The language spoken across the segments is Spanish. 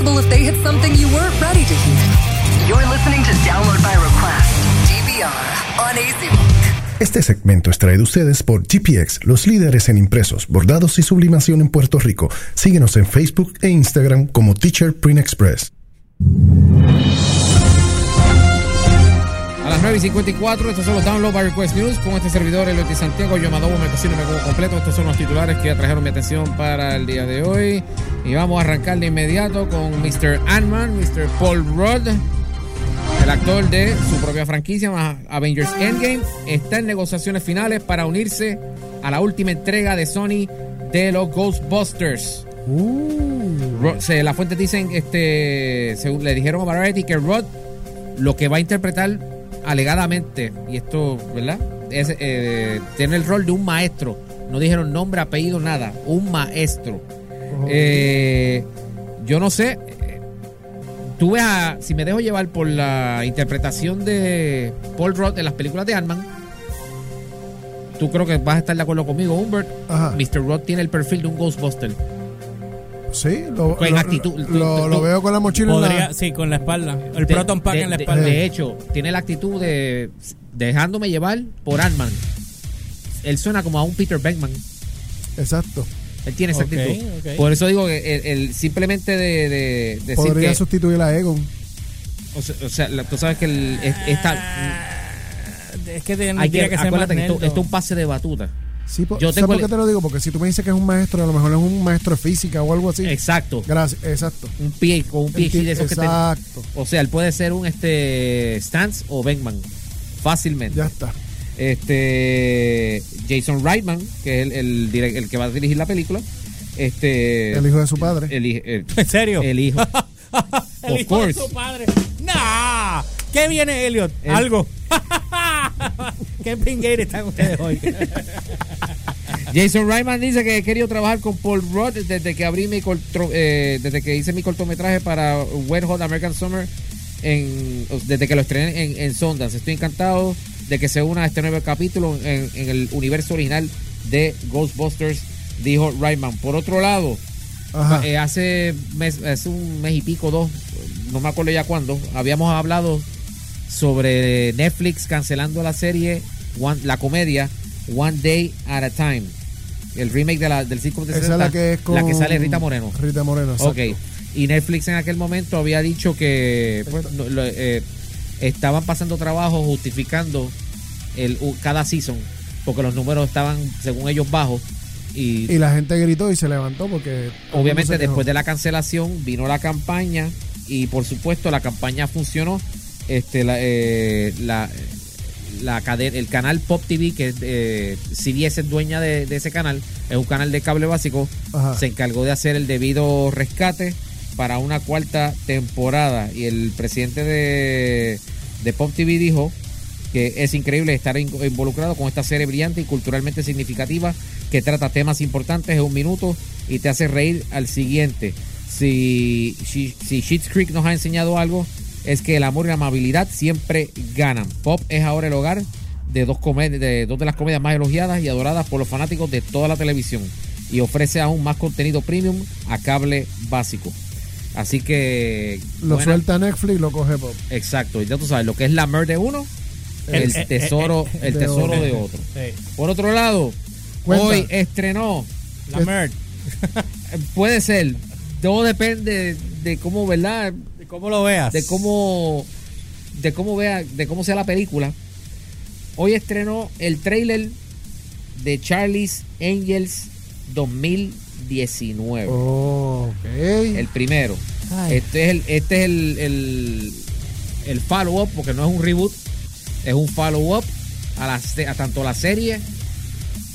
possible if they hit something you weren't ready to hear. You're listening to Download by Request, DVR, on AC Este segmento es traído a ustedes por GPX, los líderes en impresos, bordados y sublimación en Puerto Rico. Síguenos en Facebook e Instagram como Teacher Print Express. Las 9 y 54, estos son los Download by Request News. Con este servidor, Eliotti Santiago, yo Madobo, me cocino, me como completo. Estos son los titulares que atrajeron mi atención para el día de hoy. Y vamos a arrancar de inmediato con Mr. Ant-Man, Mr. Paul Rudd, el actor de su propia franquicia, Avengers Endgame. Está en negociaciones finales para unirse a la última entrega de Sony de los Ghostbusters. Se- las fuentes dicen, este, según le dijeron a Variety que Rod lo que va a interpretar alegadamente, y esto, ¿verdad? Es, eh, tiene el rol de un maestro. No dijeron nombre, apellido, nada. Un maestro. Eh, yo no sé. eh, Tú ves a. Si me dejo llevar por la interpretación de Paul Rudd en las películas de Ant-Man, tú creo que vas a estar de acuerdo conmigo, Humbert. Mr. Rudd tiene el perfil de un Ghostbuster. Sí, lo, Con lo- actitud. lo- Tú- lo tú- veo con la mochila en la- Podría, sí, con la espalda. El De- Proton Pack de- en la de- espalda. De, hecho, tiene la actitud de dejándome llevar por Ant-Man. Él suena como a un Peter Beckman. Exacto. Él tiene esa actitud. Por eso digo que el, el- simplemente de, de decir Podría que. sustituir a Egon. O sea, o sea, la- tú sabes que el, es- esta. Es que tiene que, que ser más acuérdate que esto es un pase de batuta. Sí, Yo ¿sabes tengo por qué te lo digo? Porque si tú me dices que es un maestro, a lo mejor es un maestro de física o algo así. Exacto. Gracias, exacto. Un pie con un PhD de esos que te- Exacto. O sea, él puede ser un este Stance o Beckman. Fácilmente. Ya está. este Jason Reitman, que es el, el, que va a dirigir la película. Este, El hijo de su padre. el, ¿En serio? el hijo. El of hijo de course. su padre. ¡Nah! ¿Qué viene, Elliot? El- Algo. ¿Qué pingueira están ustedes hoy? Jason Reitman dice que he querido trabajar con Paul Rudd desde que abrí mi corto- eh, desde que hice mi cortometraje para Wet Hot American Summer en, desde que lo estrené en, en Sundance. Estoy encantado de que se una a este nuevo capítulo en, en el universo original de Ghostbusters, dijo Reitman. Por otro lado. Eh, hace, mes, hace un mes y pico, dos, no me acuerdo ya cuándo, habíamos hablado sobre Netflix cancelando la serie, One- la comedia One Day at a Time. El remake de la, del Circo de Esa es la que es con la que sale Rita Moreno. Rita Moreno, exacto. Ok. Y Netflix en aquel momento había dicho que pues, lo- eh, estaban pasando trabajo justificando el, cada season porque los números estaban, según ellos, bajos. Y, Y la gente gritó y se levantó porque. obviamente después de la cancelación vino la campaña y por supuesto la campaña funcionó. Este, la, eh, la, la cadena, el canal Pop TV, que eh, CBS es dueña de, de ese canal, es un canal de cable básico, Ajá. se encargó de hacer el debido rescate para una cuarta temporada. Y el presidente de, de Pop TV dijo que es increíble estar in- involucrado con esta serie brillante y culturalmente significativa que trata temas importantes en un minuto y te hace reír al siguiente. Si, si, si Schitt's Creek nos ha enseñado algo, es que el amor y la amabilidad siempre ganan. Pop es ahora el hogar de dos, de dos de las comedias más elogiadas y adoradas por los fanáticos de toda la televisión y ofrece aún más contenido premium a cable básico. Así que... Lo buena- suelta Netflix, lo coge Pop. Exacto, y ya tú sabes, lo que es la mer de uno, el, El- eh, tesoro, eh, el de tesoro otro. de otro. Sí. Por otro lado, Cuenta. hoy estrenó, La ¿Qué- Merd. puede ser, todo depende de cómo, ¿verdad? ¿Cómo lo veas? De cómo, de cómo vea, de cómo sea la película. Hoy estrenó el trailer de Charlie's Angels 2019. Oh, ok. El primero. Ay. Este es el, este es el, el, el follow-up, porque no es un reboot, es un follow-up a, la a tanto la serie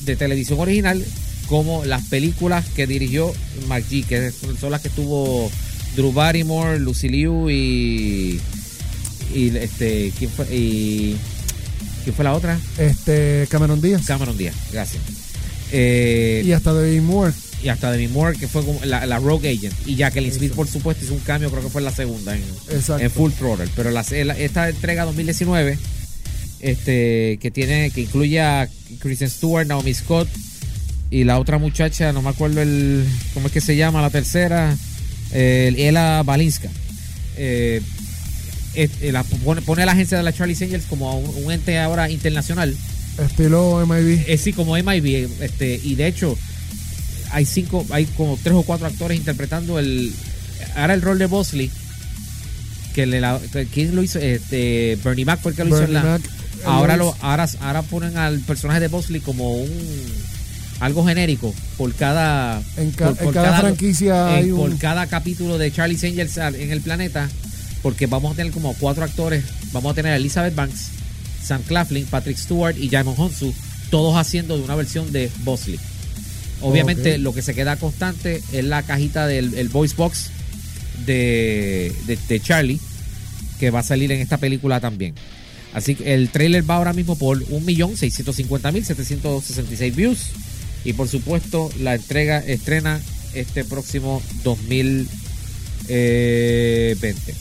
de televisión original como las películas que dirigió McGee, que son las que tuvo Drew Barrymore, Lucy Liu y. y este. ¿Quién fue? Y, ¿Quién fue la otra? Este, Cameron Díaz. Cameron Díaz, gracias. Eh, Y hasta David Moore. y hasta Demi Moore, que fue como la, la Rogue Agent. Y Jacqueline Smith, por supuesto, hizo un cambio, creo que fue en la segunda, en, Full Throttle. Pero la- esta entrega 2019, este, que tiene, que incluye a Kristen Stewart, Naomi Scott y la otra muchacha, no me acuerdo el, ¿cómo es que se llama? La tercera, eh, Ela Balinska. Eh, eh, la- pone, pone a la agencia de la Charlie Angels como un, un ente ahora internacional. Estilo MIB. Es sí, como MIB. Este, y de hecho, hay cinco, hay como tres o cuatro actores interpretando el. Ahora el rol de Bosley. Que le la- ¿Quién lo hizo? Este, Bernie Mac fue el que lo hizo en la. Mac, ahora, lo, ahora, ahora ponen al personaje de Bosley como un. Algo genérico por cada. En, ca- por- por en cada, franquicia en- hay por cada capítulo de Charlie's Angels en el planeta, porque vamos a tener como cuatro actores. Vamos a tener a Elizabeth Banks, Sam Claflin, Patrick Stewart y Jaimon Honsu, todos haciendo de una versión de Bosley. Obviamente, lo que se queda constante es la cajita del el voice box de, de, de Charlie, que va a salir en esta película también. Así que el trailer va ahora mismo por 1.650.766 views. Y por supuesto, la entrega estrena este próximo 2020.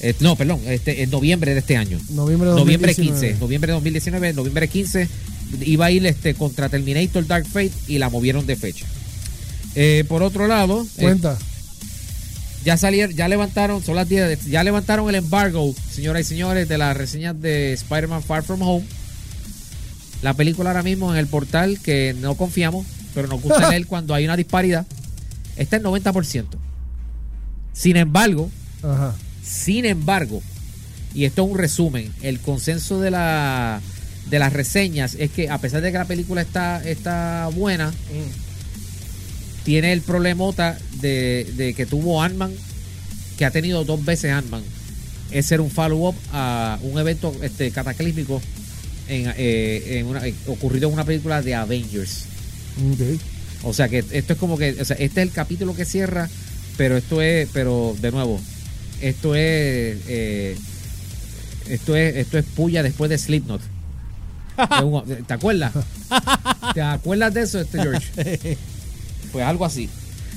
Eh, no, perdón, este, en noviembre de este año. Noviembre de Noviembre 2019. 15. Noviembre de 2019, noviembre 15. Iba a ir este, contra Terminator Dark Fate y la movieron de fecha. Eh, por otro lado, eh, Cuenta. ya salieron, ya levantaron, son las 10, ya levantaron el embargo, señoras y señores, de las reseñas de Spider-Man Far From Home. La película ahora mismo en el portal que no confiamos, pero nos gusta leer cuando hay una disparidad, está en 90%. Sin embargo, Ajá. sin embargo, y esto es un resumen, el consenso de la de las reseñas es que a pesar de que la película está, está buena, tiene el problemota de, de que tuvo Ant-Man, que ha tenido dos veces Ant-Man. Es ser un follow-up a un evento este, cataclísmico en, eh, en una- eh, ocurrido en una película de Avengers. O sea que esto es como que, o sea, este es el capítulo que cierra, pero esto es, pero de nuevo, esto es, eh, esto es, esto es puya después de Slipknot. ¿Te acuerdas? ¿Te acuerdas de eso, este George? Pues algo así.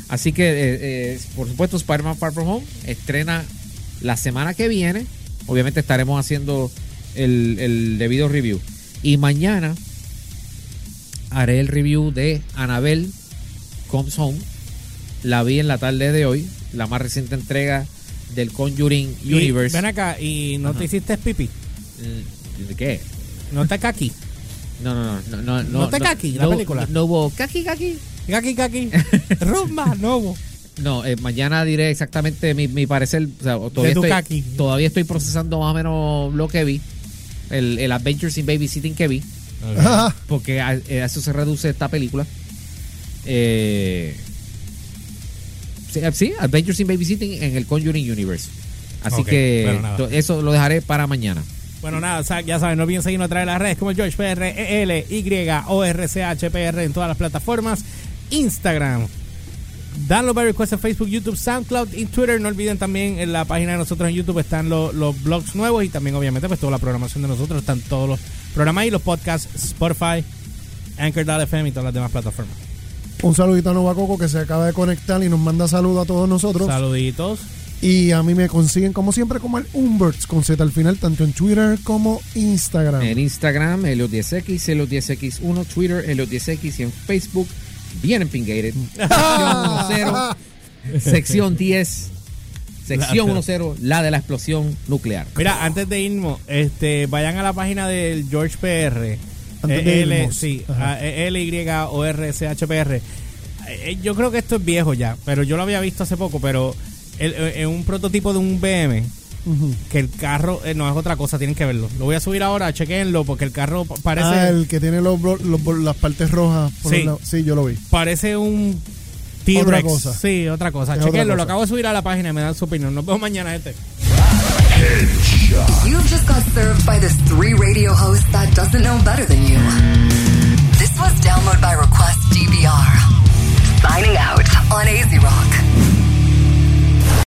Así que, eh, eh, por supuesto, Spider-Man Far From Home estrena la semana que viene. Obviamente estaremos haciendo el, el debido review. Y mañana haré el review de Annabelle Comes Home. La vi en la tarde de hoy, la más reciente entrega del Conjuring Y Universe. ven acá, y no te hiciste pipi. Mm, ¿De qué? No te caqui. No, no, no. No, no, ¿No te caqui la no- película? No, hubo caqui, caqui. Caqui, caqui. Rumba, no. No, eh, mañana diré exactamente mi, mi parecer. O sea, todavía, estoy, kaki. todavía estoy procesando más o menos lo que vi. El, el Adventures in Babysitting que vi. Porque a, eh, a eso se reduce esta película. Eh, sí, eh, sí, Adventures in Babysitting en el Conjuring Universe. Así que bueno, eso lo dejaré para mañana. Bueno, nada, o sea, ya saben, no olviden seguirnos a través de las redes como George PR, EL, Y, O, R, C, H, P, R en todas las plataformas. Instagram. Download by request en Facebook, YouTube, SoundCloud y Twitter. No olviden también en la página de nosotros en YouTube están los, los blogs nuevos y también obviamente pues toda la programación de nosotros. Están todos los programas y los podcasts, Spotify, Anchor.fm y todas las demás plataformas. Un saludito a Nova Coco que se acaba de conectar y nos manda saludos a todos nosotros. Saluditos. Y a mí me consiguen como siempre como el Umberts con Z al final, tanto en Twitter como Instagram. En Instagram, Helios10X, Helios10X1, Twitter, Helios10X y en Facebook, bien empingated. Sección 10, sección 10, sección 10, la de la explosión nuclear. Mira, antes de irnos, este, vayan a la página del George PR. Antes de Eh, L, irnos. sí, Ajá. a- L, Y, O, R, C, H, P, R. Eh, eh, Yo creo que esto es viejo ya, pero yo lo había visto hace poco, pero eh, en un prototipo de un BM, Que el carro, eh, no es otra cosa, tienen que verlo. Lo voy a subir ahora, chequenlo, porque el carro pa- parece, Ah, el que tiene los, los bol- las partes rojas. por Sí. sí, yo lo vi. parece un T-Rex. Otra cosa. Sí, otra cosa. Es otra Chequenlo, lo acabo de subir a la página y me dan su opinión. Nos vemos mañana, este. You've just got served by this three radio host that doesn't know better than you. This was Download by Request DVR. Signing out on AZ Rock.